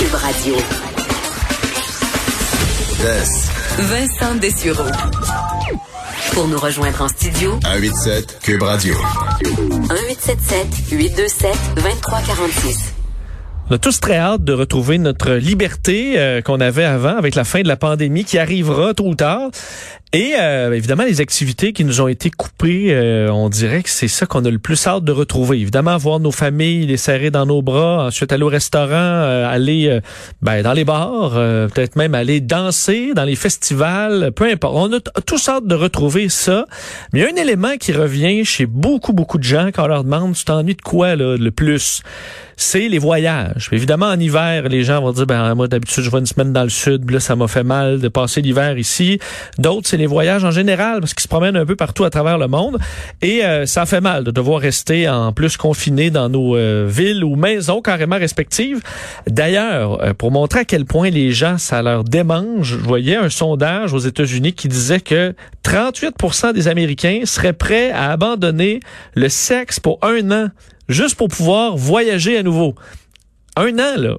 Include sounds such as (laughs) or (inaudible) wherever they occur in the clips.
Cube Radio. Vincent Dessureau. Pour nous rejoindre en studio, 187 Cube Radio. 1877 827 2346. On a tous très hâte de retrouver notre liberté euh, qu'on avait avant avec la fin de la pandémie qui arrivera tôt ou tard. Et euh, évidemment, les activités qui nous ont été coupées, euh, on dirait que c'est ça qu'on a le plus hâte de retrouver. Évidemment, voir nos familles, les serrer dans nos bras, ensuite aller au restaurant, aller ben, dans les bars, peut-être même aller danser dans les festivals, peu importe. On a tous hâte de retrouver ça. Mais il y a un élément qui revient chez beaucoup, beaucoup de gens quand on leur demande, tu t'ennuies de quoi là, le plus? c'est les voyages. Évidemment, en hiver, les gens vont dire, ben moi d'habitude je vais une semaine dans le sud, là ça m'a fait mal de passer l'hiver ici. D'autres, c'est les voyages en général parce qu'ils se promènent un peu partout à travers le monde et euh, ça fait mal de devoir rester en plus confiné dans nos euh, villes ou maisons carrément respectives. D'ailleurs, euh, pour montrer à quel point les gens ça leur démange, je voyais un sondage aux États-Unis qui disait que 38% des Américains seraient prêts à abandonner le sexe pour un an juste pour pouvoir voyager à nouveau. Un an, là.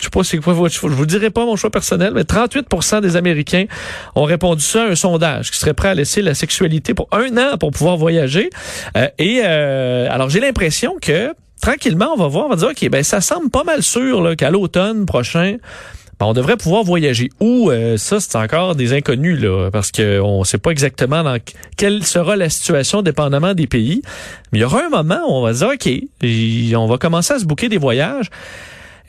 Je sais pas c'est quoi je vous dirai pas mon choix personnel, mais 38% des Américains ont répondu ça à un sondage, qui serait prêt à laisser la sexualité pour un an pour pouvoir voyager. Euh, et euh, alors j'ai l'impression que tranquillement on va voir, on va dire ok ben ça semble pas mal sûr qu'à l'automne prochain ben, on devrait pouvoir voyager. Ou euh, ça, c'est encore des inconnus, là, parce qu'on ne sait pas exactement dans quelle sera la situation dépendamment des pays. Mais il y aura un moment où on va dire, OK, on va commencer à se bouquer des voyages.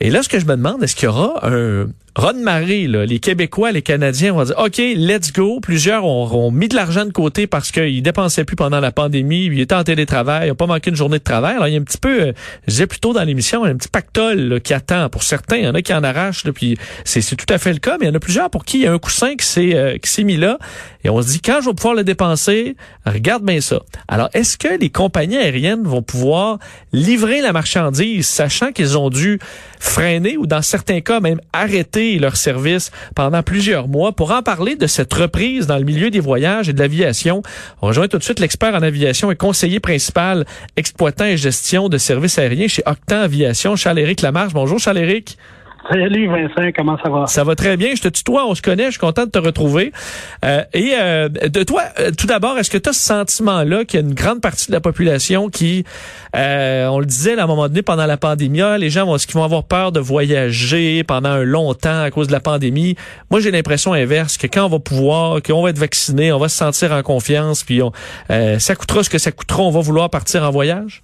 Et là, ce que je me demande, est-ce qu'il y aura un, Ron Marie, les Québécois, les Canadiens vont dire OK, let's go. Plusieurs ont, mis de l'argent de côté parce qu'ils dépensaient plus pendant la pandémie. Ils étaient en télétravail, ils n'ont pas manqué une journée de travail. Alors, il y a un petit peu, euh, je disais plus tôt dans l'émission, un petit pactole qui attend pour certains. Il y en a qui en arrachent. puis c'est, tout à fait le cas, mais il y en a plusieurs pour qui il y a un coussin qui s'est, euh, qui s'est mis là. Et on se dit, quand je vais pouvoir le dépenser, regarde bien ça. Alors, est-ce que les compagnies aériennes vont pouvoir livrer la marchandise, sachant qu'ils ont dû freiner ou dans certains cas même arrêter leur service pendant plusieurs mois. Pour en parler de cette reprise dans le milieu des voyages et de l'aviation, on rejoint tout de suite l'expert en aviation et conseiller principal exploitant et gestion de services aériens chez Octan Aviation, Charles-Éric Lamarche. Bonjour Charles-Éric. Salut Vincent, comment ça va? Ça va très bien. Je te tutoie, on se connaît, je suis content de te retrouver. Euh, et euh, de toi, euh, tout d'abord, est-ce que tu as ce sentiment-là qu'il y a une grande partie de la population qui, on le disait à un moment donné pendant la pandémie, ah, les gens vont, qu'ils vont avoir peur de voyager pendant un long temps à cause de la pandémie? Moi, j'ai l'impression inverse, que quand on va pouvoir, qu'on va être vacciné, on va se sentir en confiance, puis on, ça coûtera ce que ça coûtera, on va vouloir partir en voyage?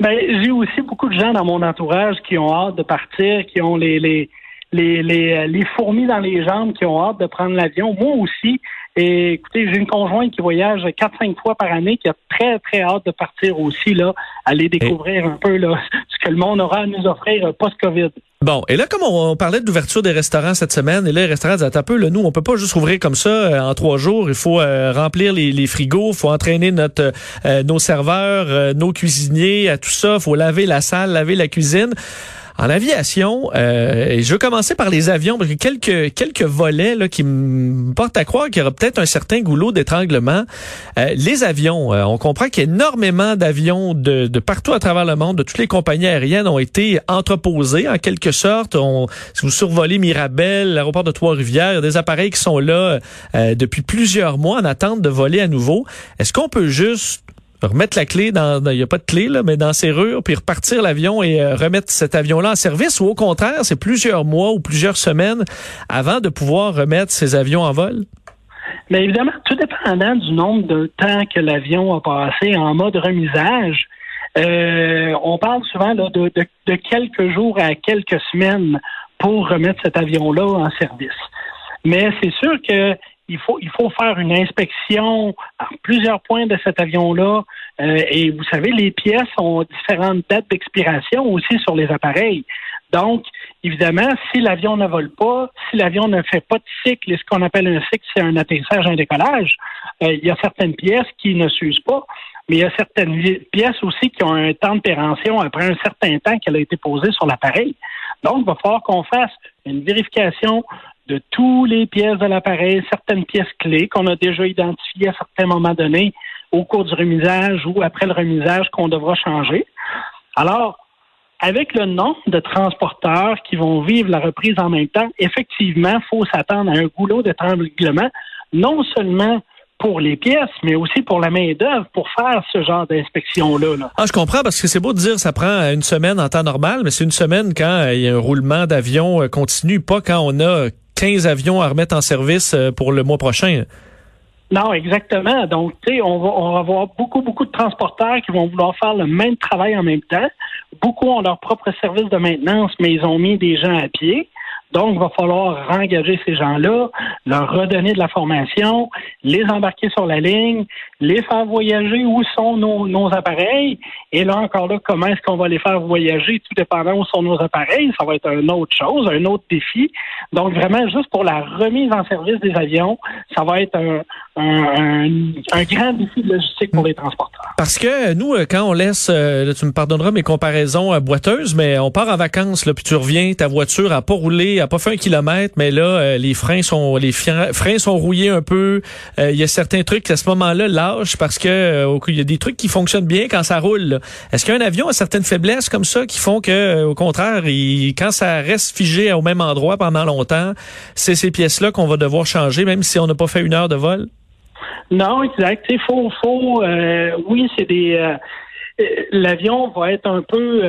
Ben, j'ai aussi beaucoup de gens dans mon entourage qui ont hâte de partir, qui ont les, les, les, les, les fourmis dans les jambes, qui ont hâte de prendre l'avion. Moi aussi. Et écoutez, j'ai une conjointe qui voyage quatre, cinq fois par année, qui a très, très hâte de partir aussi, là, aller découvrir un peu là, (laughs) ce que le monde aura à nous offrir post-COVID. Bon, et là, comme on, parlait d'ouverture des restaurants cette semaine, et là, les restaurants disent, un peu, là, nous, on peut pas juste ouvrir comme ça euh, en trois jours. Il faut euh, remplir les, frigos, il faut entraîner notre euh, nos serveurs, nos cuisiniers, à tout ça. Il faut laver la salle, laver la cuisine. En aviation, euh, je veux commencer par les avions, parce que quelques, quelques volets là, qui me portent à croire qu'il y aura peut-être un certain goulot d'étranglement. Euh, les avions, euh, on comprend qu'il y a énormément d'avions de, de, partout à travers le monde, de toutes les compagnies aériennes ont été entreposés en quelque sorte. On, si vous survolez Mirabel, l'aéroport de Trois-Rivières, des appareils qui sont là depuis plusieurs mois en attente de voler à nouveau. Est-ce qu'on peut juste remettre la clé dans, il n'y a pas de clé, là, mais dans serrure, puis repartir l'avion et euh, remettre cet avion-là en service, ou au contraire, c'est plusieurs mois ou plusieurs semaines avant de pouvoir remettre ces avions en vol? Bien évidemment, tout dépendant du nombre de temps que l'avion a passé en mode remisage, euh, on parle souvent de, de, quelques jours à quelques semaines pour remettre cet avion-là en service. Mais c'est sûr que il faut, il faut faire une inspection à plusieurs points de cet avion-là. Euh, et vous savez, les pièces ont différentes dates d'expiration aussi sur les appareils. Donc, évidemment, si l'avion ne vole pas, si l'avion ne fait pas de cycle, et ce qu'on appelle un cycle, c'est un atterrissage, un décollage, euh, il y a certaines pièces qui ne s'usent pas, mais il y a certaines pièces aussi qui ont un temps de péremption après un certain temps qu'elle a été posée sur l'appareil. Donc, il va falloir qu'on fasse une vérification de tous les pièces de l'appareil, certaines pièces clés qu'on a déjà identifiées à certains moments donnés au cours du remisage ou après le remisage qu'on devra changer. Alors, avec le nombre de transporteurs qui vont vivre la reprise en même temps, effectivement, il faut s'attendre à un goulot de d'étranglement, non seulement pour les pièces, mais aussi pour la main-d'œuvre pour faire ce genre d'inspection-là. Ah, je comprends parce que c'est beau de dire ça prend une semaine en temps normal, mais c'est une semaine quand euh, il y a un roulement d'avion euh, continu, pas quand on a 15 avions à remettre en service euh, pour le mois prochain. Non, exactement. Donc, tu sais, on va, on va avoir beaucoup, beaucoup de transporteurs qui vont vouloir faire le même travail en même temps. Beaucoup ont leur propre service de maintenance, mais ils ont mis des gens à pied. Donc, il va falloir rengager ces gens-là, leur redonner de la formation, les embarquer sur la ligne, les faire voyager où sont nos, appareils. Et là, encore là, comment est-ce qu'on va les faire voyager, tout dépendant où sont nos appareils? Ça va être une autre chose, un autre défi. Donc, vraiment, juste pour la remise en service des avions, ça va être un, un, grand défi de logistique pour les transporteurs. Parce que nous, euh, quand on laisse, euh, tu me pardonneras mes comparaisons euh, boiteuses, mais on part en vacances, là, puis tu reviens, ta voiture a pas roulé, a pas fait un kilomètre, mais là, les freins sont les freins sont rouillés un peu. Il y a certains trucs qui, à ce moment-là lâchent parce que il y a des trucs qui fonctionnent bien quand ça roule. Est-ce qu'un avion a certaines faiblesses comme ça qui font que, au contraire, il, quand ça reste figé au même endroit pendant longtemps, c'est ces pièces-là qu'on va devoir changer, même si on n'a pas fait une heure de vol? Non, exact. Il faut, faut euh, oui, c'est des. Euh, l'avion va être un peu.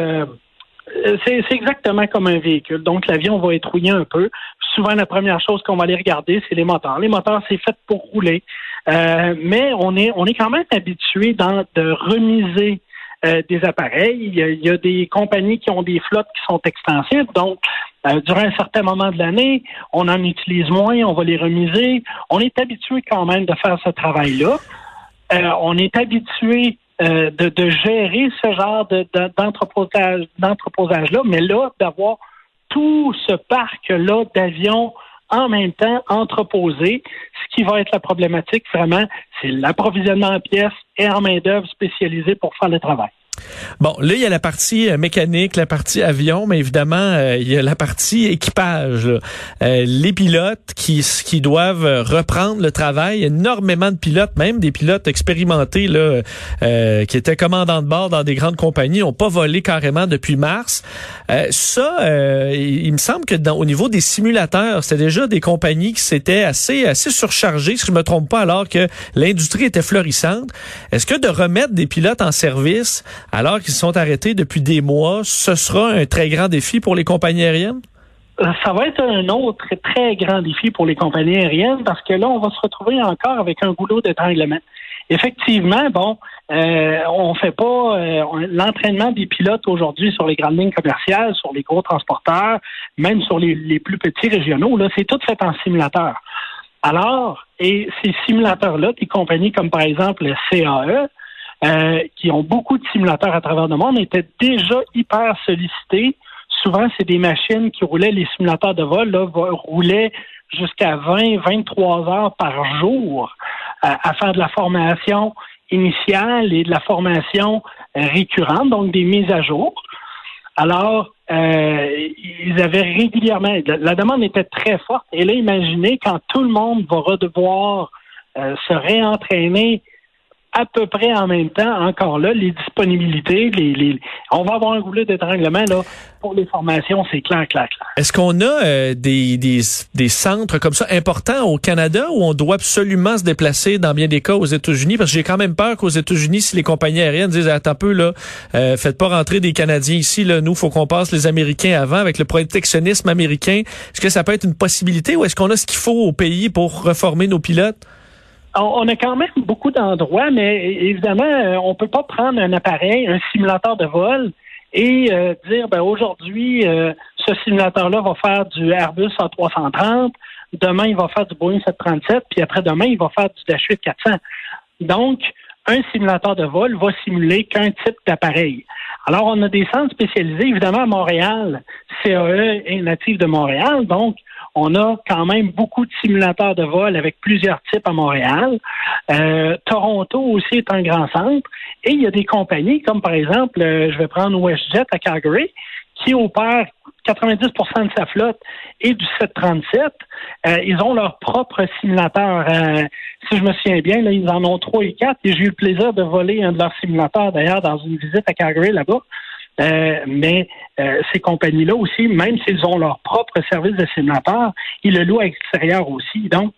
Euh, c'est exactement comme un véhicule. Donc, l'avion va être rouillé un peu. Souvent, la première chose qu'on va aller regarder, c'est les moteurs. Les moteurs, c'est fait pour rouler. mais on est, on est quand même habitué de remiser des appareils. Il y, a, il y, a, des compagnies qui ont des flottes qui sont extensibles. Donc, euh, durant un certain moment de l'année, on en utilise moins, on va les remiser. On est habitué quand même de faire ce travail-là. Euh, on est habitué euh, de, gérer ce genre d'entreposage-là, mais là, d'avoir tout ce parc-là d'avions en même temps entreposés, ce qui va être la problématique vraiment, c'est l'approvisionnement en pièces et en main-d'œuvre spécialisée pour faire le travail. Bon, là, il y a la partie euh, mécanique, la partie avion, mais évidemment, euh, il y a la partie équipage. Euh, les pilotes qui, qui doivent reprendre le travail. Énormément de pilotes, même des pilotes expérimentés là, qui étaient commandants de bord dans des grandes compagnies, n'ont pas volé carrément depuis mars. ça, il, me semble que dans, au niveau des simulateurs, c'était déjà des compagnies qui s'étaient assez, assez surchargées, si je me trompe pas, alors que l'industrie était florissante. Est-ce que de remettre des pilotes en service alors qu'ils sont arrêtés depuis des mois, ce sera un très grand défi pour les compagnies aériennes? Euh, ça va être un autre très grand défi pour les compagnies aériennes parce que là, on va se retrouver encore avec un goulot d'étranglement. Effectivement, bon, euh, on fait pas euh, l'entraînement des pilotes aujourd'hui sur les grandes lignes commerciales, sur les gros transporteurs, même sur les, plus petits régionaux. Là, c'est tout fait en simulateur. Alors, et ces simulateurs-là, des compagnies comme par exemple le CAE, euh, qui ont beaucoup de simulateurs à travers le monde, étaient déjà hyper sollicités. Souvent, c'est des machines qui roulaient, les simulateurs de vol, là, roulaient jusqu'à 20, 23 heures par jour euh, à faire de la formation initiale et de la formation euh, récurrente, donc des mises à jour. Alors, ils avaient régulièrement, la demande était très forte. Et là, imaginez quand tout le monde va redevoir se réentraîner à peu près en même temps, encore là, les disponibilités, les, on va avoir un goulet d'étranglement là pour les formations, c'est clair, clair, clair. Est-ce qu'on a euh, des, centres comme ça importants au Canada où on doit absolument se déplacer dans bien des cas aux États-Unis? Parce que j'ai quand même peur qu'aux États-Unis, si les compagnies aériennes disent attends un peu là, euh, faites pas rentrer des Canadiens ici, là, nous, faut qu'on passe les Américains avant avec le protectionnisme américain. Est-ce que ça peut être une possibilité ou est-ce qu'on a ce qu'il faut au pays pour reformer nos pilotes? On a quand même beaucoup d'endroits, mais évidemment, euh, on peut pas prendre un appareil, un simulateur de vol, et euh, dire ben aujourd'hui, euh, ce simulateur-là va faire du Airbus A330, demain il va faire du Boeing 737, puis après demain il va faire du Dash 8 400. Donc, un simulateur de vol va simuler qu'un type d'appareil. Alors, on a des centres spécialisés, évidemment, à Montréal. CAE est natif de Montréal, donc on a quand même beaucoup de simulateurs de vol avec plusieurs types à Montréal. Euh, Toronto aussi est un grand centre. Et il y a des compagnies comme par exemple, euh, je vais prendre WestJet à Calgary, qui opère 90% de sa flotte et du 737. Euh, ils ont leur propre simulateur. si je me souviens bien, ils en ont trois et quatre. Et j'ai eu le plaisir de voler un de leurs simulateurs, d'ailleurs, dans une visite à Calgary là-bas. Euh, mais euh, ces compagnies-là aussi, même s'ils ont leur propre service de simulateur, ils le louent à l'extérieur aussi. Donc,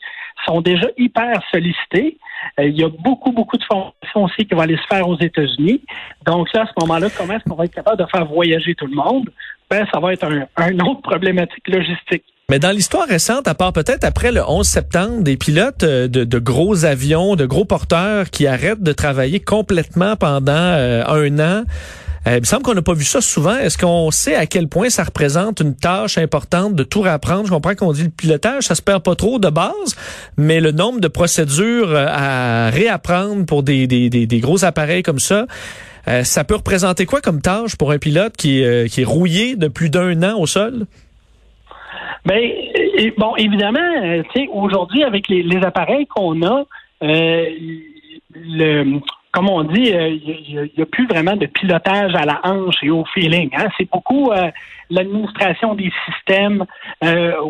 sont déjà hyper sollicités. Euh, il y a beaucoup, beaucoup de formations aussi qui vont aller se faire aux États-Unis. Donc à ce moment-là, comment est-ce qu'on va être capable de faire voyager tout le monde? Ben, ça va être un, autre problématique logistique. Mais dans l'histoire récente, à part peut-être après le 11 septembre, des pilotes de, gros avions, de gros porteurs qui arrêtent de travailler complètement pendant un an, il me semble qu'on n'a pas vu ça souvent. Est-ce qu'on sait à quel point ça représente une tâche importante de tout réapprendre? Je comprends qu'on dit le pilotage, ça se perd pas trop de base, mais le nombre de procédures à réapprendre pour des, des, des, gros appareils comme ça, ça peut représenter quoi comme tâche pour un pilote qui, qui est rouillé de plus d'un an au sol? Ben, bon, évidemment, euh, aujourd'hui, avec les, appareils qu'on a, euh, le, comme on dit, il euh, n'y a, plus vraiment de pilotage à la hanche et au feeling. Hein? C'est beaucoup l'administration des systèmes.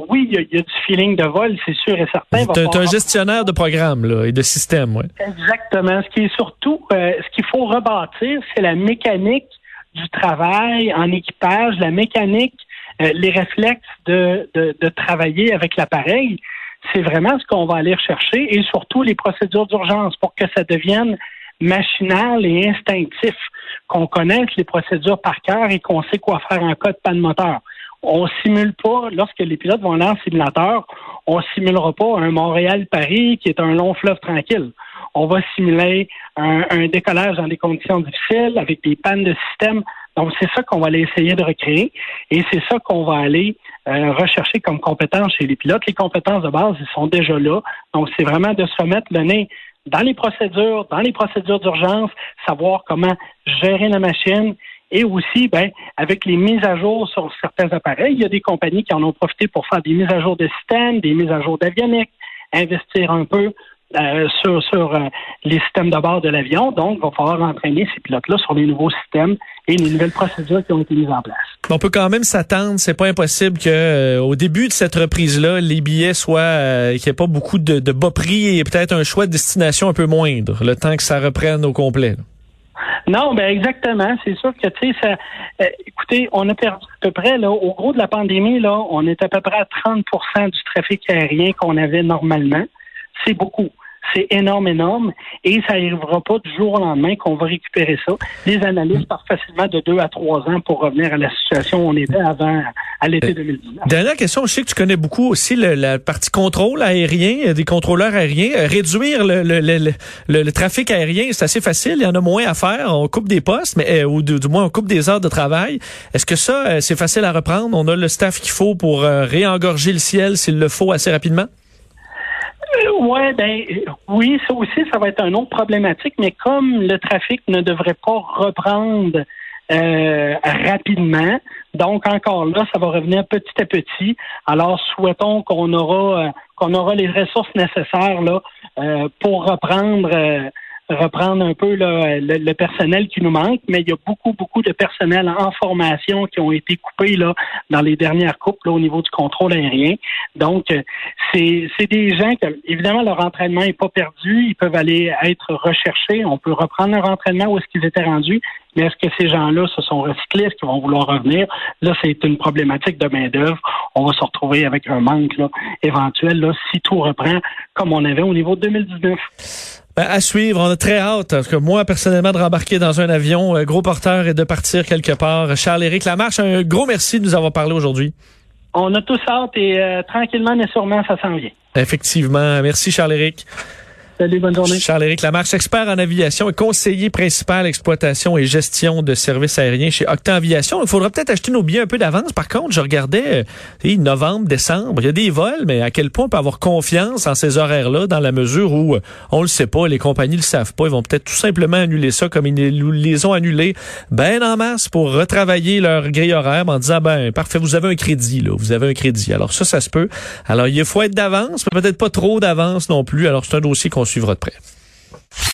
oui, il y, a du feeling de vol, c'est sûr et certain. C'est un gestionnaire de programme là, et de système, oui. Exactement. Ce qui est surtout, ce qu'il faut rebâtir, c'est la mécanique du travail en équipage, la mécanique euh, les réflexes de, de, travailler avec l'appareil, c'est vraiment ce qu'on va aller rechercher et surtout les procédures d'urgence pour que ça devienne machinal et instinctif, qu'on connaisse les procédures par cœur et qu'on sait quoi faire en cas de panne moteur. On simule pas, lorsque les pilotes vont aller en simulateur, on simulera pas un Montréal-Paris qui est un long fleuve tranquille. On va simuler un, décollage dans des conditions difficiles avec des pannes de système donc, c'est ça qu'on va aller essayer de recréer et c'est ça qu'on va aller euh, rechercher comme compétences chez les pilotes. Les compétences de base, ils sont déjà là. Donc, c'est vraiment de se remettre le nez dans les procédures, dans les procédures d'urgence, savoir comment gérer la machine et aussi, ben, avec les mises à jour sur certains appareils, il y a des compagnies qui en ont profité pour faire des mises à jour de système, des mises à jour d'avionique, investir un peu euh, sur, sur euh, les systèmes de bord de l'avion. Donc, il va falloir entraîner ces pilotes-là sur les nouveaux systèmes et les nouvelles procédures qui ont été mises en place. On peut quand même s'attendre, c'est pas impossible que euh, au début de cette reprise-là, les billets soient qu'il n'y ait pas beaucoup de, de bas prix et peut-être un choix de destination un peu moindre, le temps que ça reprenne au complet. Non, ben exactement. C'est sûr que tu sais, ça. écoutez, on a perdu à peu près là, au gros de la pandémie là, on est à peu près à 30% du trafic aérien qu'on avait normalement. C'est beaucoup. C'est énorme, énorme. Et ça n'arrivera pas du jour au lendemain qu'on va récupérer ça. Les analystes partent facilement de deux à trois ans pour revenir à la situation où on était avant, à l'été 2019. Euh, dernière question, je sais que tu connais beaucoup aussi la partie contrôle aérien, euh, des contrôleurs aériens. Euh, réduire le, le, le, le, trafic aérien, c'est assez facile. Il y en a moins à faire. On coupe des postes, mais ou du, moins on coupe des heures de travail. Est-ce que ça, c'est facile à reprendre? On a le staff qu'il faut pour réengorger le ciel s'il le faut assez rapidement? Ouais, ben oui, ça aussi, ça va être un autre problématique, mais comme le trafic ne devrait pas reprendre euh, rapidement, donc encore là, ça va revenir petit à petit. Alors souhaitons qu'on aura euh, qu'on aura les ressources nécessaires là euh, pour reprendre reprendre un peu le, personnel qui nous manque, mais il y a beaucoup, beaucoup de personnel en formation qui ont été coupés là, dans les dernières coupes là, au niveau du contrôle aérien. Donc, euh, c'est, c'est des gens que, évidemment, leur entraînement n'est pas perdu. Ils peuvent aller être recherchés. On peut reprendre leur entraînement où est-ce qu'ils étaient rendus. Mais est-ce que ces gens-là se sont recyclés? Est-ce qu'ils vont vouloir revenir? Là, c'est une problématique de main-d'œuvre. On va se retrouver avec un manque là, éventuel là, si tout reprend comme on avait au niveau de 2019. Ben, à suivre, on a très hâte. Parce que moi, personnellement, de rembarquer dans un avion, euh, gros porteur et de partir quelque part. Charles-Éric Lamarche, un gros merci de nous avoir parlé aujourd'hui. On a tous hâte et euh, tranquillement mais sûrement, ça s'en vient. Effectivement. Merci, Charles-Éric. Salut, bonne journée. Charles-Éric Lamarche, expert en aviation et conseiller principal exploitation et gestion de services aériens chez Octa Aviation. Il faudra peut-être acheter nos billets un peu d'avance. Par contre, je regardais euh, novembre, décembre, il y a des vols, mais à quel point on peut avoir confiance en ces horaires-là dans la mesure où euh, on le sait pas, les compagnies le savent pas, ils vont peut-être tout simplement annuler ça comme ils les ont annulés ben en masse pour retravailler leur grille horaire en disant ben parfait, vous avez un crédit là, vous avez un crédit. Alors ça, ça se peut. Alors il faut être d'avance, peut-être pas trop d'avance non plus. Alors c'est un dossier qu'on suivra de près.